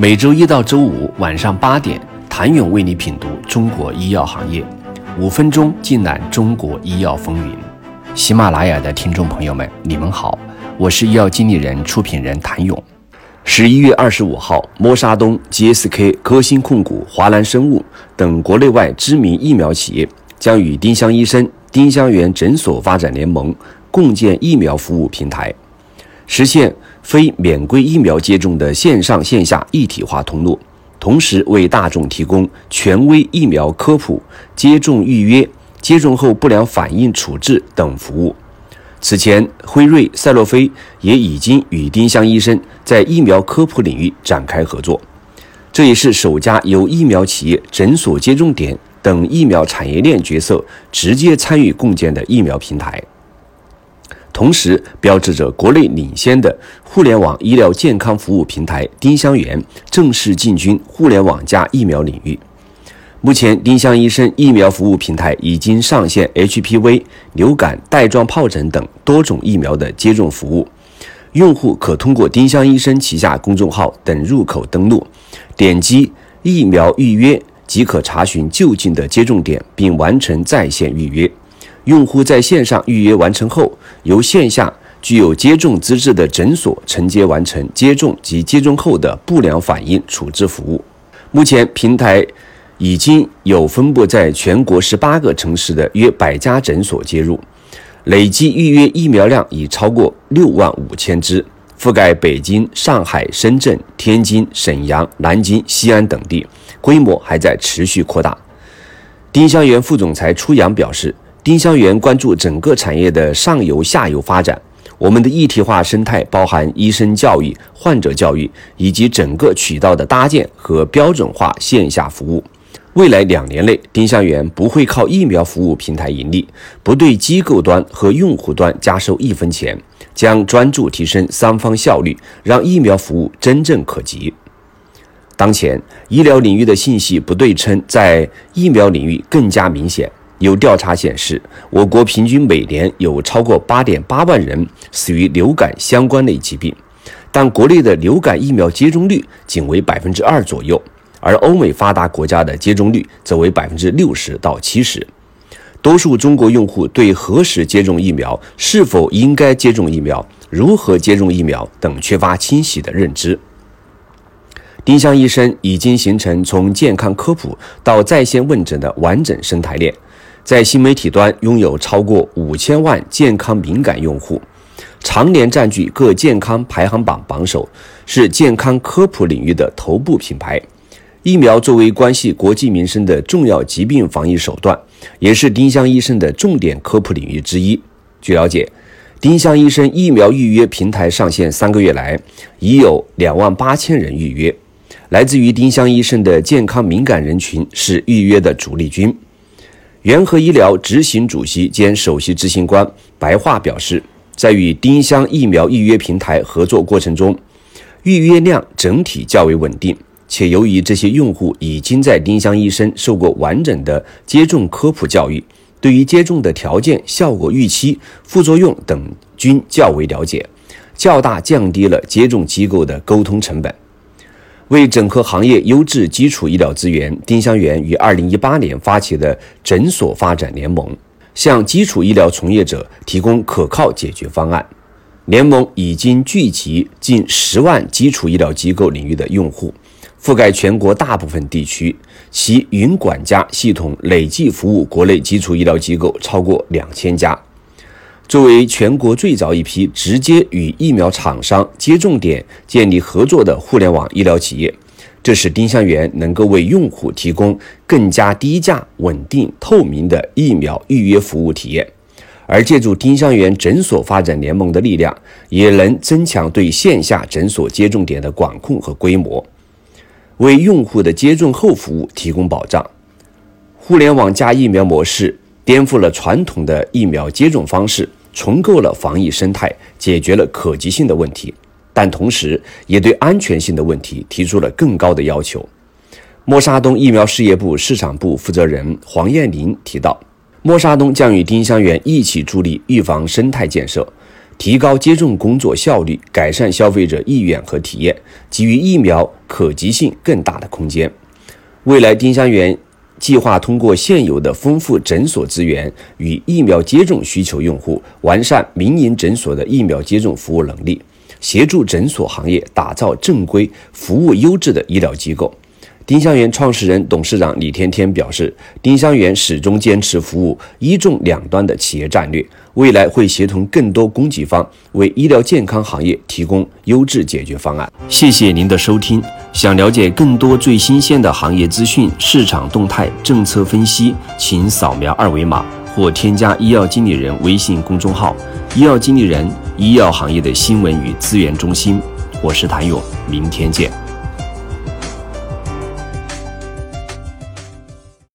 每周一到周五晚上八点，谭勇为你品读中国医药行业，五分钟尽览中国医药风云。喜马拉雅的听众朋友们，你们好，我是医药经理人、出品人谭勇。十一月二十五号，默沙东、GSK、科兴控股、华南生物等国内外知名疫苗企业将与丁香医生、丁香园诊所发展联盟，共建疫苗服务平台，实现。非免规疫苗接种的线上线下一体化通路，同时为大众提供权威疫苗科普、接种预约、接种后不良反应处置等服务。此前，辉瑞、赛诺菲也已经与丁香医生在疫苗科普领域展开合作，这也是首家由疫苗企业、诊所接种点等疫苗产业链角色直接参与共建的疫苗平台。同时，标志着国内领先的互联网医疗健康服务平台丁香园正式进军互联网加疫苗领域。目前，丁香医生疫苗服务平台已经上线 HPV、流感、带状疱疹等多种疫苗的接种服务。用户可通过丁香医生旗下公众号等入口登录，点击疫苗预约即可查询就近的接种点，并完成在线预约。用户在线上预约完成后，由线下具有接种资质的诊所承接完成接种及接种后的不良反应处置服务。目前，平台已经有分布在全国十八个城市的约百家诊所接入，累计预约疫苗量已超过六万五千支，覆盖北京、上海、深圳、天津、沈阳、南京、西安等地，规模还在持续扩大。丁香园副总裁初阳表示。丁香园关注整个产业的上游、下游发展。我们的一体化生态包含医生教育、患者教育以及整个渠道的搭建和标准化线下服务。未来两年内，丁香园不会靠疫苗服务平台盈利，不对机构端和用户端加收一分钱，将专注提升三方效率，让疫苗服务真正可及。当前，医疗领域的信息不对称在疫苗领域更加明显。有调查显示，我国平均每年有超过八点八万人死于流感相关类疾病，但国内的流感疫苗接种率仅为百分之二左右，而欧美发达国家的接种率则为百分之六十到七十。多数中国用户对何时接种疫苗、是否应该接种疫苗、如何接种疫苗等缺乏清晰的认知。丁香医生已经形成从健康科普到在线问诊的完整生态链。在新媒体端拥有超过五千万健康敏感用户，常年占据各健康排行榜榜首，是健康科普领域的头部品牌。疫苗作为关系国计民生的重要疾病防疫手段，也是丁香医生的重点科普领域之一。据了解，丁香医生疫苗预约平台上线三个月来，已有两万八千人预约。来自于丁香医生的健康敏感人群是预约的主力军。元和医疗执行主席兼首席执行官白桦表示，在与丁香疫苗预约平台合作过程中，预约量整体较为稳定，且由于这些用户已经在丁香医生受过完整的接种科普教育，对于接种的条件、效果预期、副作用等均较为了解，较大降低了接种机构的沟通成本。为整合行业优质基础医疗资源，丁香园于二零一八年发起的诊所发展联盟，向基础医疗从业者提供可靠解决方案。联盟已经聚集近十万基础医疗机构领域的用户，覆盖全国大部分地区，其云管家系统累计服务国内基础医疗机构超过两千家。作为全国最早一批直接与疫苗厂商、接种点建立合作的互联网医疗企业，这使丁香园能够为用户提供更加低价、稳定、透明的疫苗预约服务体验。而借助丁香园诊所发展联盟的力量，也能增强对线下诊所接种点的管控和规模，为用户的接种后服务提供保障。互联网加疫苗模式颠覆了传统的疫苗接种方式。重构了防疫生态，解决了可及性的问题，但同时也对安全性的问题提出了更高的要求。默沙东疫苗事业部市场部负责人黄艳玲提到，默沙东将与丁香园一起助力预防生态建设，提高接种工作效率，改善消费者意愿和体验，给予疫苗可及性更大的空间。未来，丁香园计划通过现有的丰富诊所资源与疫苗接种需求用户，完善民营诊所的疫苗接种服务能力，协助诊所行业打造正规、服务优质的医疗机构。丁香园创始人、董事长李天天表示，丁香园始终坚持服务一重两端的企业战略，未来会协同更多供给方，为医疗健康行业提供优质解决方案。谢谢您的收听。想了解更多最新鲜的行业资讯、市场动态、政策分析，请扫描二维码或添加医药经理人微信公众号“医药经理人”——医药行业的新闻与资源中心。我是谭勇，明天见。